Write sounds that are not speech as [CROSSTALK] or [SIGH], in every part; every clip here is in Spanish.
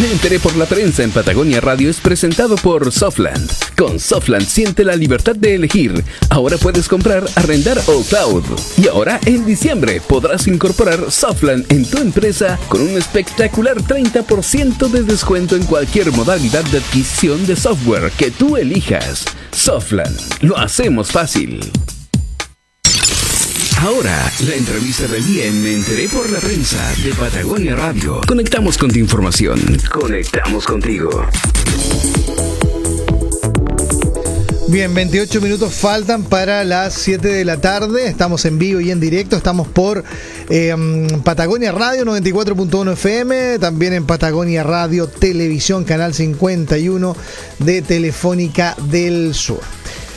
Me enteré por la prensa en Patagonia Radio es presentado por Softland. Con Softland siente la libertad de elegir. Ahora puedes comprar, arrendar o cloud. Y ahora en diciembre podrás incorporar Softland en tu empresa con un espectacular 30% de descuento en cualquier modalidad de adquisición de software que tú elijas. Softland, lo hacemos fácil. Ahora, la entrevista del día Me enteré por la prensa de Patagonia Radio. Conectamos con tu información. Conectamos contigo. Bien, 28 minutos faltan para las 7 de la tarde. Estamos en vivo y en directo. Estamos por eh, Patagonia Radio 94.1 FM. También en Patagonia Radio Televisión, canal 51 de Telefónica del Sur.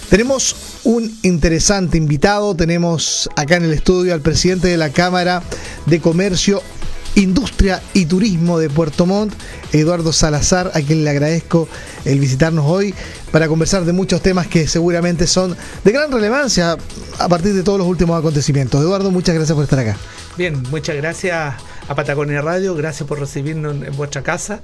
Tenemos un interesante invitado. Tenemos acá en el estudio al presidente de la Cámara de Comercio, Industria y Turismo de Puerto Montt, Eduardo Salazar, a quien le agradezco el visitarnos hoy para conversar de muchos temas que seguramente son de gran relevancia a partir de todos los últimos acontecimientos. Eduardo, muchas gracias por estar acá. Bien, muchas gracias a Patagonia Radio, gracias por recibirnos en, vuestra casa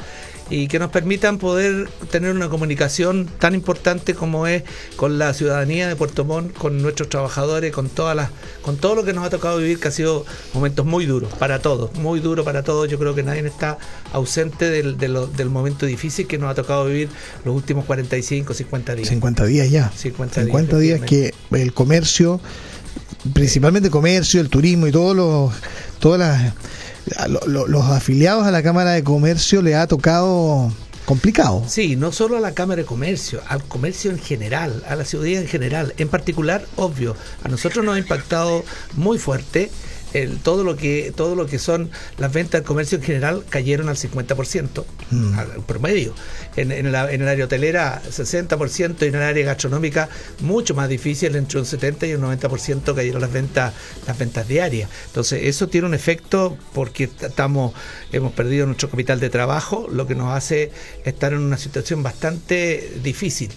y que nos permitan poder tener una comunicación tan importante como es con la ciudadanía de Puerto Montt, con nuestros trabajadores, con todas las, con todo lo que nos ha tocado vivir, que ha sido momentos muy duros para todos, muy duros para todos. Yo creo que nadie está ausente del, del, momento difícil que nos ha tocado vivir los últimos 45, 50 días. 50 días ya. 50, 50 días, días que el comercio principalmente el comercio, el turismo y todos los todas las los afiliados a la Cámara de Comercio le ha tocado complicado. Sí, no solo a la Cámara de Comercio, al comercio en general, a la ciudadanía en general. En particular, obvio, a nosotros nos ha impactado muy fuerte todo lo que todo lo que son las ventas del comercio en general cayeron al 50% mm. al promedio. En, en, la, en el área hotelera 60% y en el área gastronómica mucho más difícil, entre un 70 y un 90% cayeron las ventas las ventas diarias. Entonces, eso tiene un efecto porque estamos hemos perdido nuestro capital de trabajo, lo que nos hace estar en una situación bastante difícil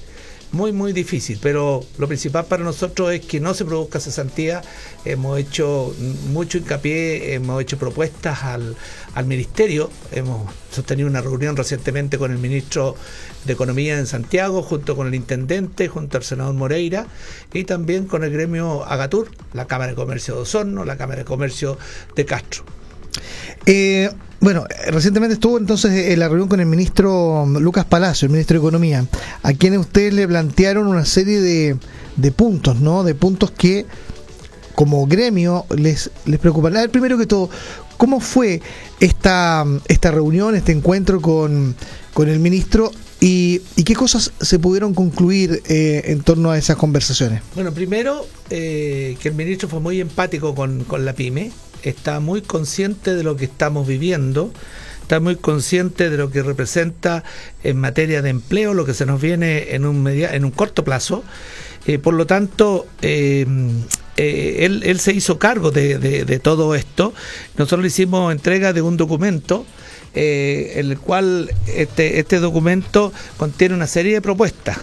muy, muy difícil, pero lo principal para nosotros es que no se produzca cesantía. Hemos hecho mucho hincapié, hemos hecho propuestas al, al Ministerio, hemos sostenido una reunión recientemente con el Ministro de Economía en Santiago, junto con el Intendente, junto al senador Moreira y también con el gremio Agatur, la Cámara de Comercio de Osorno, la Cámara de Comercio de Castro. Eh, bueno, recientemente estuvo entonces en la reunión con el ministro Lucas Palacio, el ministro de Economía, a quienes ustedes le plantearon una serie de, de puntos, ¿no? De puntos que como gremio les, les preocupan. A ver, primero que todo, ¿cómo fue esta, esta reunión, este encuentro con, con el ministro y, y, qué cosas se pudieron concluir eh, en torno a esas conversaciones? Bueno, primero eh, que el ministro fue muy empático con, con la pyme está muy consciente de lo que estamos viviendo, está muy consciente de lo que representa en materia de empleo, lo que se nos viene en un, media, en un corto plazo. Eh, por lo tanto, eh, eh, él, se hizo cargo de, todo esto. Nosotros le hicimos entrega de un documento. en el cual este, este documento contiene una serie de propuestas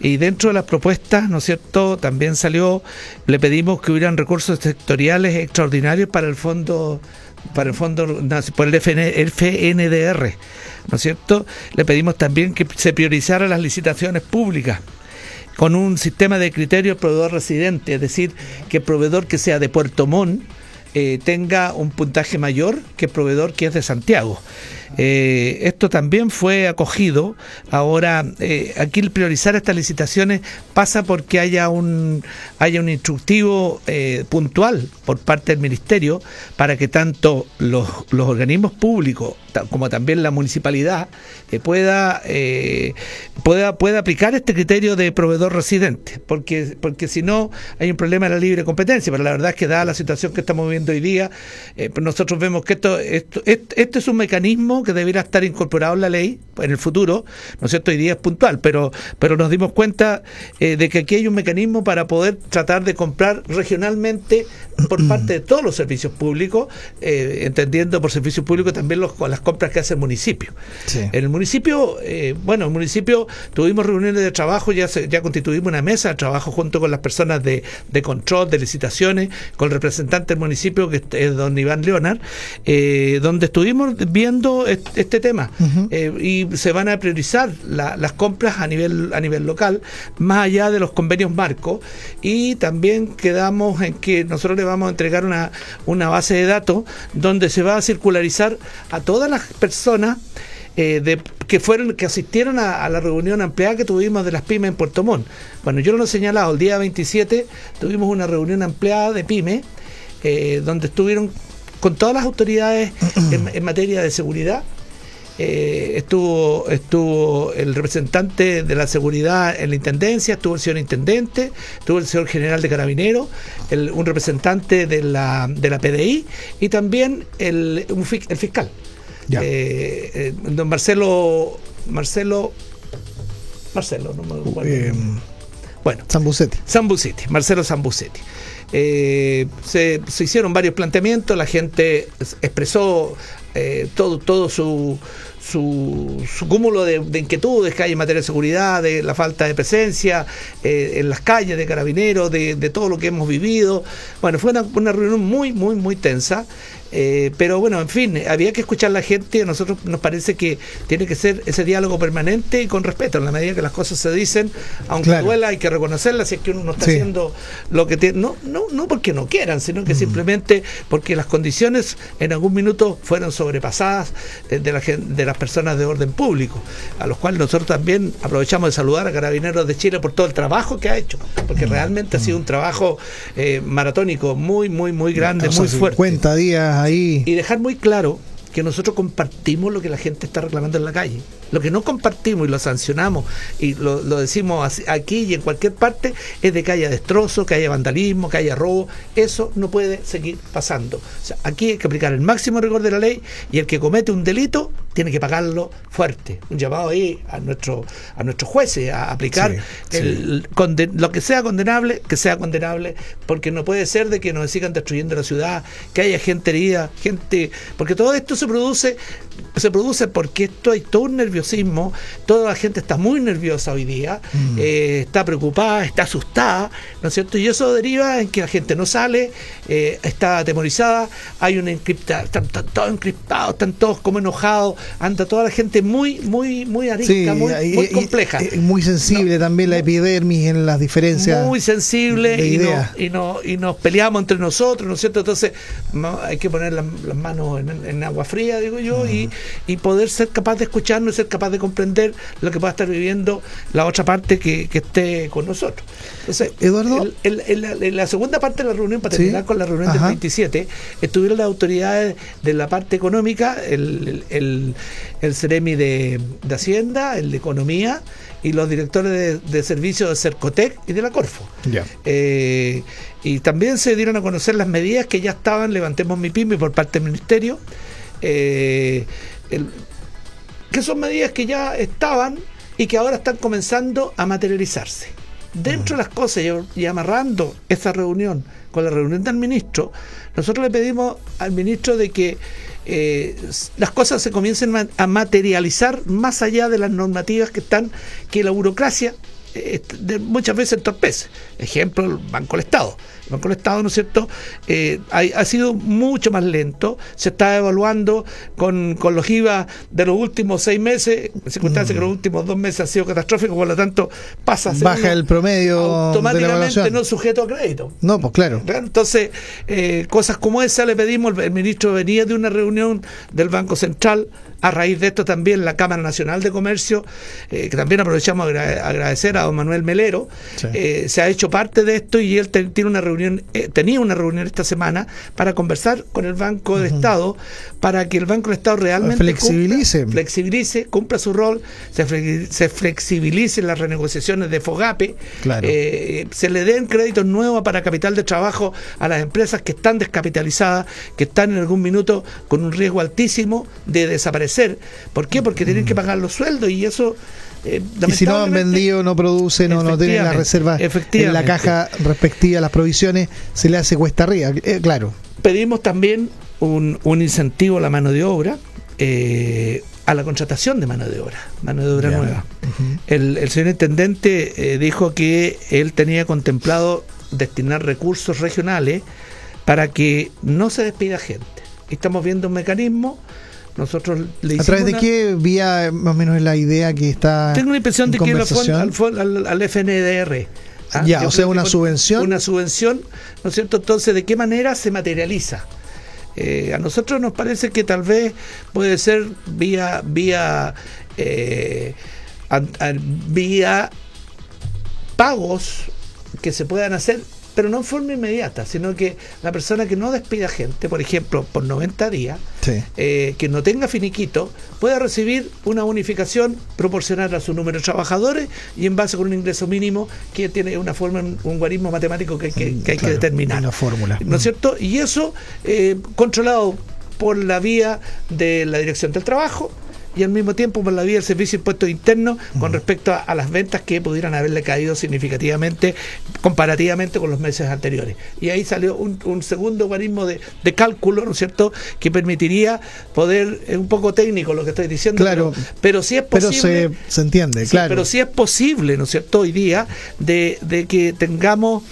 y dentro de las propuestas, ¿no es cierto?, también salió, le pedimos que hubieran recursos sectoriales extraordinarios para el fondo para el fondo por el, FNDR, ¿no es cierto? Le pedimos también que se priorizaran las licitaciones públicas con un sistema de criterios proveedor residente, es decir, que el proveedor que sea de Puerto Montt eh, tenga un puntaje mayor que el proveedor que es de Santiago. Eh, esto también fue acogido. Ahora, eh, aquí priorizar estas licitaciones pasa porque haya un, haya un instructivo eh, puntual por parte del Ministerio para que tanto los, los organismos públicos como también la municipalidad pueda, pueda, pueda aplicar este criterio de proveedor residente, porque, porque si no hay un problema de la libre competencia, pero la verdad es que dada la situación que estamos viviendo hoy día, pues nosotros vemos que esto, esto, esto es un mecanismo que debiera estar incorporado en la ley, en el futuro, ¿no es cierto? Hoy día es puntual, pero, pero nos dimos cuenta eh, de que aquí hay un mecanismo para poder tratar de comprar regionalmente por [CLEARS THROAT] parte de todos los servicios públicos, eh, entendiendo por servicios públicos también los, las compras que hace el municipio. En el municipio, eh, bueno, el municipio tuvimos reuniones de trabajo, ya, ya constituimos una mesa de trabajo junto con las personas de, de control, de licitaciones, con el representante del municipio, que es don Iván Leonard, donde estuvimos viendo este, tema. y se van a priorizar las compras a nivel, a nivel local, más allá de los convenios marcos, y también quedamos en que nosotros le vamos a entregar una, una base de datos donde se va a circularizar a todas las personas eh, de, que fueron que asistieron a, la reunión ampliada que tuvimos de las pymes en Puerto Montt. Bueno, yo lo he señalado, el día 27 tuvimos una reunión ampliada de pymes eh, donde estuvieron con todas las autoridades [CLEARS THROAT] en materia de seguridad, eh, estuvo, estuvo el representante de la seguridad en la intendencia, estuvo el señor intendente, estuvo el señor general de carabineros, un representante de la, de la PDI y también el, el fiscal. Eh, eh, don Marcelo, Marcelo, Marcelo, no me acuerdo. bueno, Zambucetti. Zambucetti, Marcelo Zambucetti. se, se, hicieron varios planteamientos, la gente expresó todo, todo su, su, su cúmulo de, inquietudes que hay en materia de seguridad, de la falta de presencia eh, en las calles de carabineros, de, de, todo lo que hemos vivido. Bueno, fue una, una reunión muy, muy, muy tensa. Eh, pero bueno, en fin, había que escuchar a la gente. A nosotros nos parece que tiene que ser ese diálogo permanente y con respeto. En la medida que las cosas se dicen, aunque duela, hay que reconocerlas. Si es que uno no está haciendo lo que tiene. No, no, no porque no quieran, sino que mm. simplemente porque las condiciones en algún minuto fueron sobrepasadas de, la, de las personas de orden público, a los cuales nosotros también aprovechamos de saludar a Carabineros de Chile por todo el trabajo que ha hecho, porque mm. realmente ha sido un trabajo eh, maratónico muy, muy, muy grande, muy fuerte. 50 días y dejar muy claro que nosotros compartimos lo que la gente está reclamando en la calle. Lo que no compartimos y lo sancionamos y lo, decimos aquí y en cualquier parte es de que haya destrozo, que haya vandalismo, que haya robo. Eso no puede seguir pasando. O sea, aquí hay que aplicar el máximo rigor de la ley y el que comete un delito tiene que pagarlo fuerte. Un llamado ahí a nuestro a nuestros jueces a aplicar el, lo que sea condenable, que sea condenable, porque no puede ser de que nos sigan destruyendo la ciudad, que haya gente herida, gente, porque todo esto se produce se produce porque esto hay todo un nerviosismo, toda la gente está muy nerviosa hoy día, mm. eh, está preocupada, está asustada, ¿no es cierto? Y eso deriva en que la gente no sale, eh, está atemorizada, hay una encripta, están, todos encriptados, están todos como enojados, anda toda la gente muy, muy, muy arisca, muy, compleja. muy sensible también la epidermis en las diferencias. Muy sensible y, no, y, nos peleamos entre nosotros, ¿no es cierto? Entonces hay que poner las, manos en, agua fría, digo yo, y, y poder ser capaz de escucharnos y ser capaz de comprender lo que pueda estar viviendo la otra parte que, esté con nosotros. Entonces, Eduardo. En la segunda parte de la reunión, para terminar con la reunión del 27, estuvieron las autoridades de la parte económica, el, el, el Ceremi de, Hacienda, el de Economía y los directores de, servicios de Cercotec y de la Corfo. Eh, y también se dieron a conocer las medidas que ya estaban, levantemos mi pyme por parte del Ministerio, eh, que son medidas que ya estaban y que ahora están comenzando a materializarse. Dentro de las cosas y, amarrando esa reunión con la reunión del ministro, nosotros le pedimos al ministro de que eh, las cosas se comiencen a materializar más allá de las normativas que están, que la burocracia eh, muchas veces entorpece. Ejemplo, el Banco del Estado. El Banco del Estado, ¿no es cierto?, eh, ha, sido mucho más lento. Se está evaluando con, los IVA de los últimos seis meses, en circunstancias que los últimos dos meses han sido catastróficos, por lo tanto, pasa a ser Baja el promedio. Automáticamente no sujeto a crédito. No, pues claro. Entonces, eh, cosas como esa le pedimos. El ministro venía de una reunión del Banco Central a raíz de esto también la Cámara Nacional de Comercio, eh, que también aprovechamos a agradecer a don Manuel Melero, eh, se ha hecho parte de esto y él tiene una reunión, eh, tenía una reunión esta semana para conversar con el Banco de Estado para que el Banco de Estado realmente flexibilice, cumpla, flexibilice, cumpla su rol, se, se flexibilicen las renegociaciones de Fogape, se le den créditos nuevos para capital de trabajo a las empresas que están descapitalizadas, que están en algún minuto con un riesgo altísimo de desaparecer. ¿Por qué? Porque tienen que pagar los sueldos y eso eh, y si no han vendido, no producen o no tienen la reserva en la caja respectiva las provisiones, se le hace cuesta arriba, eh, claro. Pedimos también un, incentivo a la mano de obra, eh, a la contratación de mano de obra, mano de obra nueva. el, señor intendente dijo que él tenía contemplado destinar recursos regionales para que no se despida gente. Estamos viendo un mecanismo nosotros ¿A través de qué vía más o menos es la idea que está Tengo la impresión de que al, al, FNDR. ¿ah? Ya, o sea, una subvención. Una subvención, ¿no es cierto? Entonces, ¿de qué manera se materializa? Eh, a nosotros nos parece que tal vez puede ser vía vía eh, vía pagos que se puedan hacer pero no en forma inmediata, sino que la persona que no despida gente, por ejemplo, por 90 días, eh, que no tenga finiquito, pueda recibir una unificación proporcional a su número de trabajadores y en base con un ingreso mínimo que tiene una forma, un guarismo matemático que, hay que determinar. Una fórmula. ¿No es cierto? Y eso eh, controlado por la vía de la Dirección del Trabajo, y al mismo tiempo por la vía del servicio de impuestos internos con respecto a, las ventas que pudieran haberle caído significativamente comparativamente con los meses anteriores. Y ahí salió un, segundo organismo de, cálculo, ¿no es cierto?, que permitiría poder, es un poco técnico lo que estoy diciendo, claro, pero, sí es posible. Pero se, entiende, claro. Pero sí es posible, ¿no es cierto?, hoy día de, de que tengamos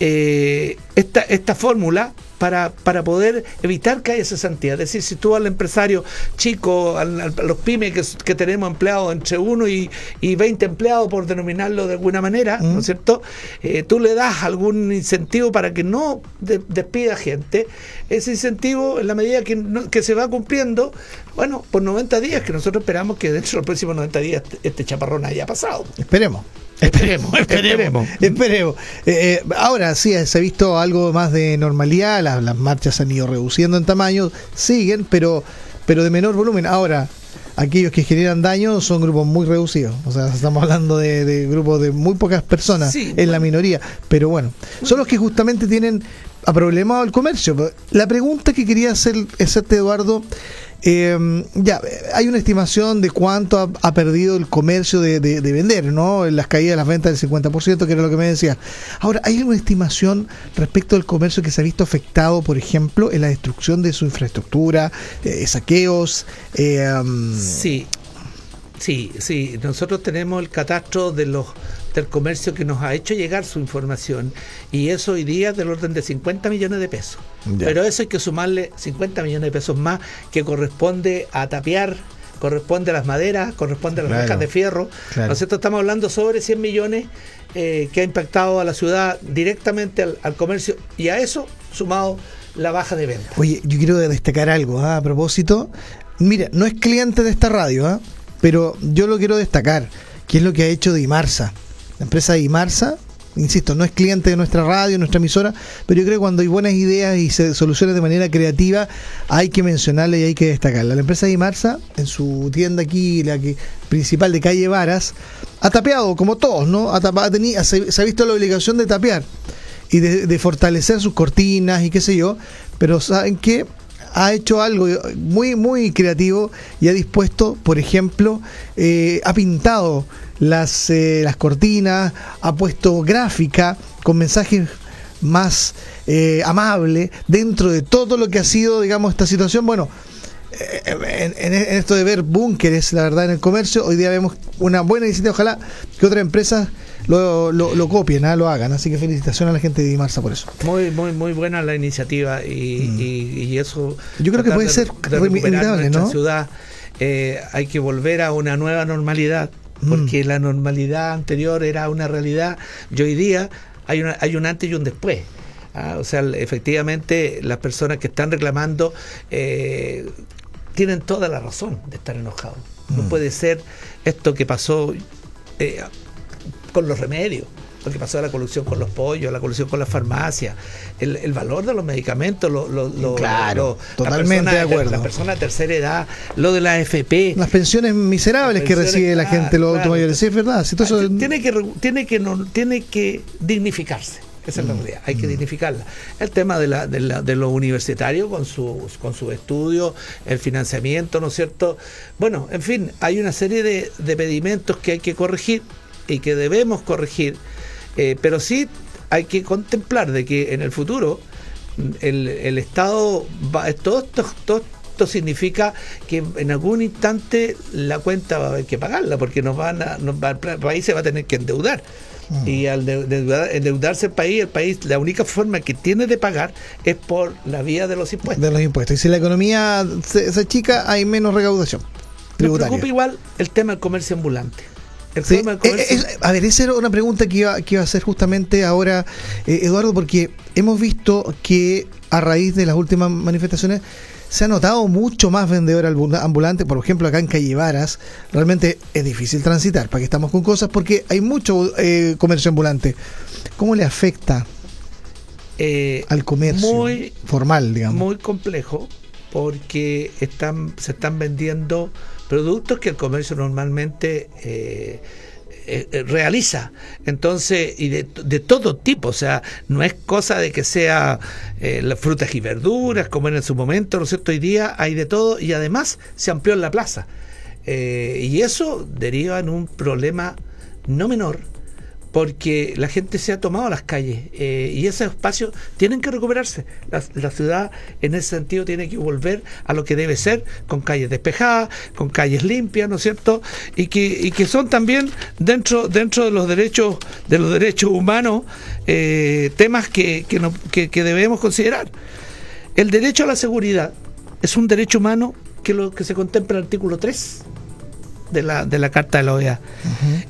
eh, esta, esta fórmula para, para poder evitar que haya esa santidad. Es decir, si tú al empresario chico, a los pymes que, tenemos empleados entre 1 y, y 20 empleados, por denominarlo de alguna manera, ¿no es cierto? Eh, tú le das algún incentivo para que no despida gente. Ese incentivo, en la medida que, que se va cumpliendo, bueno, por 90 días, que nosotros esperamos que dentro de los próximos 90 días este, este chaparrón haya pasado. Esperemos. [LAUGHS] Esperemos, esperemos. Esperemos. Eh, eh, ahora sí, se ha visto algo más de normalidad, las, las, marchas han ido reduciendo en tamaño, siguen, pero, pero de menor volumen. Ahora, aquellos que generan daño son grupos muy reducidos. O sea, estamos hablando de, grupos de muy pocas personas en la minoría. Pero bueno, son los que justamente tienen problemado el comercio. La pregunta que quería hacer, hacerte, Eduardo, eh, ya, hay una estimación de cuánto ha, perdido el comercio de, vender, ¿no? En las caídas de las ventas del 50%, que era lo que me decía. Ahora, ¿hay alguna estimación respecto al comercio que se ha visto afectado, por ejemplo, en la destrucción de su infraestructura, eh, saqueos? Eh, sí, sí, sí. Nosotros tenemos el catastro de del comercio que nos ha hecho llegar su información y eso hoy día es del orden de 50 millones de pesos. Pero eso hay que sumarle 50 millones de pesos más que corresponde a tapiar corresponde a las maderas, corresponde a las claro, de fierro. Nosotros estamos hablando sobre 100 millones eh, que ha impactado a la ciudad directamente al, comercio y a eso sumado la baja de ventas. Oye, yo quiero destacar algo ¿ah? a propósito. Mira, no es cliente de esta radio, ¿ah? pero yo lo quiero destacar, que es lo que ha hecho Dimarsa. La empresa Imarsa, insisto, no es cliente de nuestra radio, nuestra emisora, pero yo creo que cuando hay buenas ideas y se solucionan de manera creativa, hay que mencionarla y hay que destacarla. La empresa Imarsa, en su tienda aquí, la que, principal de calle Varas, ha tapeado, como todos, ¿no? Ha tapado, se, ha visto la obligación de tapear y de, fortalecer sus cortinas y qué sé yo, pero ¿saben qué? Ha hecho algo muy, muy creativo y ha dispuesto, por ejemplo, eh, ha pintado las, eh, las cortinas, ha puesto gráfica con mensajes más eh, amable dentro de todo lo que ha sido, digamos, esta situación. Bueno, en, en, esto de ver búnkeres, la verdad, en el comercio, hoy día vemos una buena iniciativa. Ojalá que otras empresas lo, lo, copien, ¿ah? lo hagan. Así que felicitaciones a la gente de Dimarsa por eso. Muy, muy, muy buena la iniciativa y, mm. y, eso. Yo creo que puede ser de ¿no? ciudad. Eh, hay que volver a una nueva normalidad mm. porque la normalidad anterior era una realidad y hoy día hay, una, hay un antes y un después. ¿ah? o sea, efectivamente las personas que están reclamando eh, tienen toda la razón de estar enojados. No mm. puede ser esto que pasó. Eh, con los remedios. lo que pasó a la colusión con los pollos, la colusión con las farmacias, el, el valor de los medicamentos, lo, lo, lo- Claro, lo- totalmente la persona, de acuerdo. La persona de tercera edad, lo de la AFP. Las pensiones miserables Las que recibe la gente, los claro. mayores. Sí, es verdad. Todo eso- tiene que tiene que no, tiene que dignificarse esa Mm. es la realidad hay que dignificarla el tema de la, de, la- de los universitarios con sus con sus estudios el financiamiento no es cierto bueno en fin hay una serie de, de pedimentos que hay que corregir y que debemos corregir eh, pero sí hay que contemplar de que en el futuro mm, el, el Estado va, todo esto, todo esto significa que en algún instante la cuenta va a haber que pagarla porque nos van a, nos va- el país se va a tener que endeudar y al de- de- endeudar- endeudarse el país el país la única forma que tiene de pagar es por la vía de los impuestos de los impuestos. Y si la economía se, se achica, hay menos recaudación me tributaria. preocupa igual el tema del comercio ambulante el Sí, tema del eh, eh, a ver, esa era una pregunta que iba, que iba a hacer justamente ahora, eh, Eduardo, porque hemos visto que a raíz de las últimas manifestaciones se ha notado mucho más vendedor ambu- ambulante, por ejemplo, acá en Calle Varas, realmente es difícil transitar, para que estamos con cosas, porque hay mucho eh, comercio ambulante. ¿Cómo le afecta eh, al comercio muy formal, digamos? muy complejo porque están se están vendiendo productos que el comercio normalmente eh, eh, eh, realiza. Entonces y de, de todo tipo o sea no es cosa de que sea eh, las frutas y verduras como en su momento no es cierto hoy día hay de todo y además se amplió en la plaza. Y eso deriva en un problema no menor porque la gente se ha tomado las calles eh, y esos espacios tienen que recuperarse. La, la ciudad en ese sentido tiene que volver a lo que debe ser, con calles despejadas, con calles limpias, ¿no es cierto? Y que, y que son también dentro, dentro de los derechos, de los derechos humanos, eh, temas que, que, no- que- que debemos considerar. El derecho a la seguridad es un derecho humano que lo que se contempla en el artículo 3 de la, de la Carta de la OEA.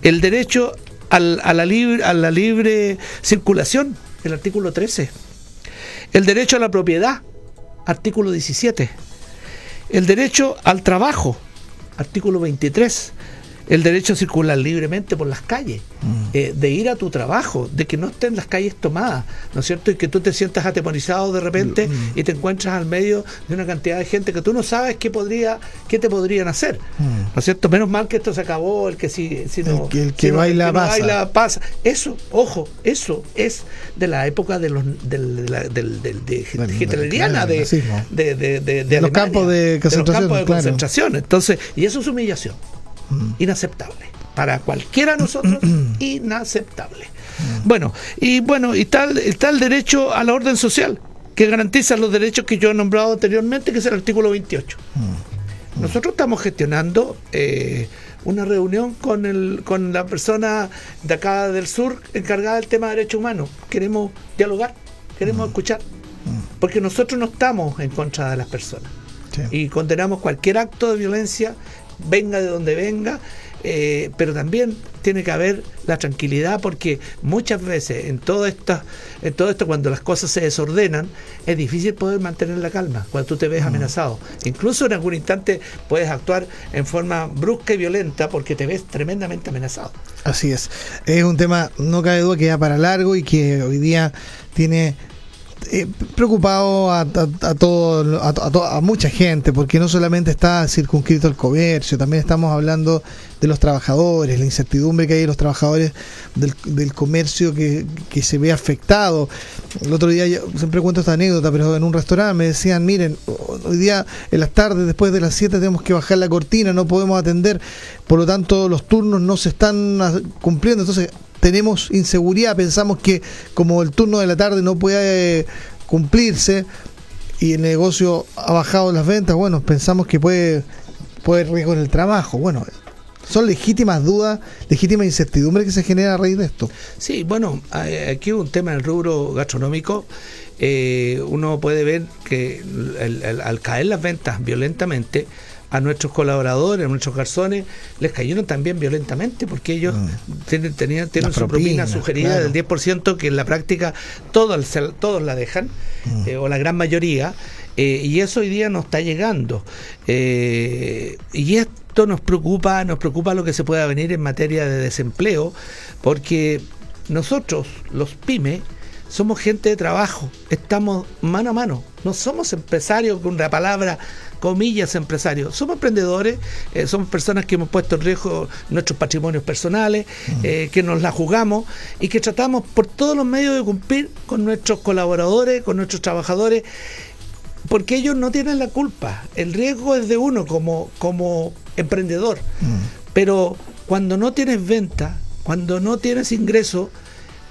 El derecho al- a, la libre, a la libre circulación, el artículo 13. El derecho a la propiedad, artículo 17. El derecho al trabajo, artículo 23. El derecho a circular libremente por las calles, eh, de ir a tu trabajo, de que no estén las calles tomadas, ¿no es cierto? Y que tú te sientas atemorizado de repente y te encuentras al medio de una cantidad de gente que tú no sabes qué podría, qué te podrían hacer, ¿no es cierto? Menos mal que esto se acabó, el que si, si no, El que- el que si no- baila pasa. baila pasa. Eso, ojo, eso es de la época de los del, de del, del- de hitleriana, de, de, de, de, De los campos de los concentración, campos de concentración. Entonces, y eso es humillación. Inaceptable. Para cualquiera de nosotros, [CLEARS THROAT] inaceptable. Bueno, y bueno, y está, el- está el derecho a la orden social, que garantiza los derechos que yo he nombrado anteriormente, que es el artículo 28. Nosotros estamos gestionando eh, una reunión con, el, con la persona de acá del sur encargada del tema de derechos humanos. Queremos dialogar, queremos escuchar, porque nosotros no estamos en contra de las personas Sí. y condenamos cualquier acto de violencia, venga de donde venga, eh, pero también tiene que haber la tranquilidad porque muchas veces en todo esto, en todo esto cuando las cosas se desordenan, es difícil poder mantener la calma cuando tú te ves amenazado. Incluso en algún instante puedes actuar en forma brusca y violenta porque te ves tremendamente amenazado. Así es. Es un tema, no cabe duda, que va para largo y que hoy día tiene eh, preocupado a, todo, a, mucha gente, porque no solamente está circunscrito el comercio, también estamos hablando de los trabajadores, la incertidumbre que hay en los trabajadores del, del comercio que, que se ve afectado. El otro día, yo siempre cuento esta anécdota, pero en un restaurante me decían, miren, hoy día en las tardes, después de las 7, tenemos que bajar la cortina, no podemos atender, por lo tanto los turnos no se están ah, cumpliendo, entonces tenemos inseguridad, pensamos que como el turno de la tarde no puede cumplirse y el negocio ha bajado las ventas, bueno, pensamos que puede, puede riesgo en el trabajo. Bueno, son legítimas dudas, legítima incertidumbre que se genera a raíz de esto. Sí, bueno, aquí un tema en el rubro gastronómico. eh, uno puede ver que el- el- al caer las ventas violentamente, a nuestros colaboradores, a nuestros garzones, les cayeron también violentamente porque ellos tienen, tenían, tienen su propina sugerida claro. del 10% que en la práctica todos, todos la dejan, Mm. eh, o la gran mayoría, eh, y eso hoy día no está llegando. Eh, y esto nos preocupa, nos preocupa lo que se pueda venir en materia de desempleo, porque nosotros, los pymes, somos gente de trabajo, estamos mano a mano, no somos empresarios con la palabra comillas empresarios, somos emprendedores, eh, somos personas que hemos puesto en riesgo nuestros patrimonios personales, eh, que nos la jugamos y que tratamos por todos los medios de cumplir con nuestros colaboradores, con nuestros trabajadores, porque ellos no tienen la culpa, el riesgo es de uno como, como emprendedor, pero cuando no tienes venta, cuando no tienes ingreso,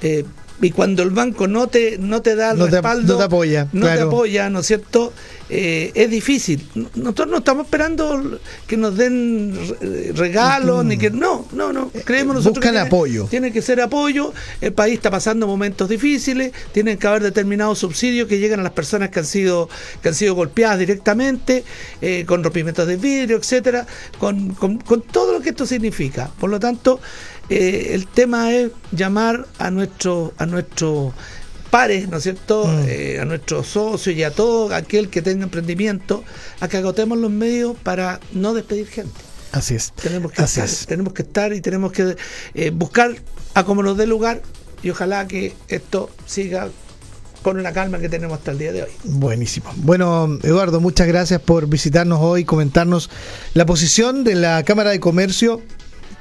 eh, y cuando el banco no te no te da el No te- respaldo, no te apoya, no te apoya, ¿no es cierto? Eh, es difícil. Nosotros no estamos esperando que nos den re- regalos, ni que no, no, no. Creemos nosotros Mm. Buscan que tiene- apoyo. Tiene que ser apoyo. El país está pasando momentos difíciles. Tienen que haber determinados subsidios que llegan a las personas que han sido que han sido golpeadas directamente, eh, con rompimientos de vidrio, etcétera, con, con- con todo lo que esto significa. Por lo tanto, eh, el tema es llamar a nuestro a nuestros pares, ¿no es cierto? Mm. Eh, a nuestros socios y a todo aquel que tenga emprendimiento, a que agotemos los medios para no despedir gente. Así es. Tenemos que, Así estar, es. tenemos que estar y tenemos que eh, buscar a como nos dé lugar y ojalá que esto siga con la calma que tenemos hasta el día de hoy. Buenísimo. Bueno, Eduardo, muchas gracias por visitarnos hoy, comentarnos la posición de la Cámara de Comercio,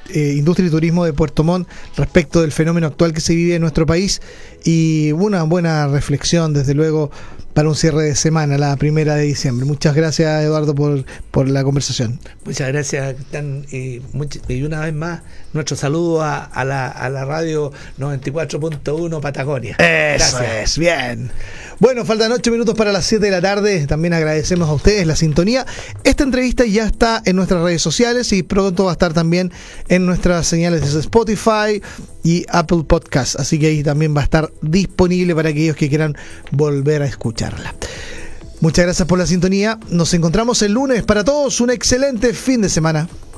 eh, Industria y Turismo de Puerto Montt respecto del fenómeno actual que se vive en nuestro país y una buena reflexión, desde luego, para un cierre de semana, la primera de diciembre. Muchas gracias, Eduardo, por, por la conversación. Muchas gracias, Cristian, y, much- y una vez más, nuestro saludo a, a la, a la radio 94.1 Patagonia. Eso Gracias. es, bien. Bueno, faltan ocho minutos para las 7 de la tarde. También agradecemos a ustedes la sintonía. Esta entrevista ya está en nuestras redes sociales y pronto va a estar también en nuestras señales de Spotify y Apple Podcast. Así que ahí también va a estar disponible para aquellos que quieran volver a escucharla. Muchas gracias por la sintonía. Nos encontramos el lunes. Para todos, un excelente fin de semana.